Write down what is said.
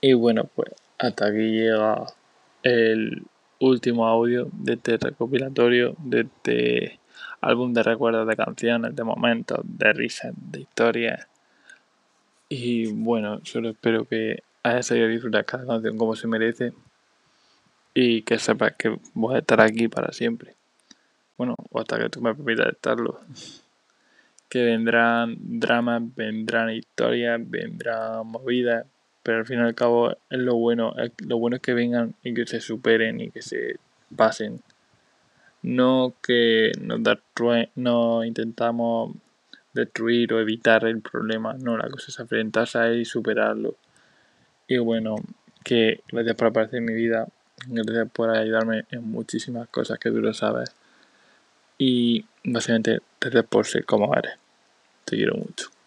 Y bueno, pues hasta aquí llega el último audio de este recopilatorio, de este álbum de recuerdos de canciones, de momentos, de risas, de historias. Y bueno, solo espero que hayas sabido disfrutar cada canción como se merece y que sepas que voy a estar aquí para siempre. Bueno, o hasta que tú me permitas estarlo. Que vendrán dramas, vendrán historias, vendrán movidas, pero al fin y al cabo es lo bueno, lo bueno es que vengan y que se superen y que se pasen. No que nos no intentamos destruir o evitar el problema, no, la cosa es enfrentarse a él y superarlo. Y bueno, que gracias por aparecer en mi vida, gracias por ayudarme en muchísimas cosas que tú lo sabes. Y básicamente, gracias por ser como eres. Te quiero mucho.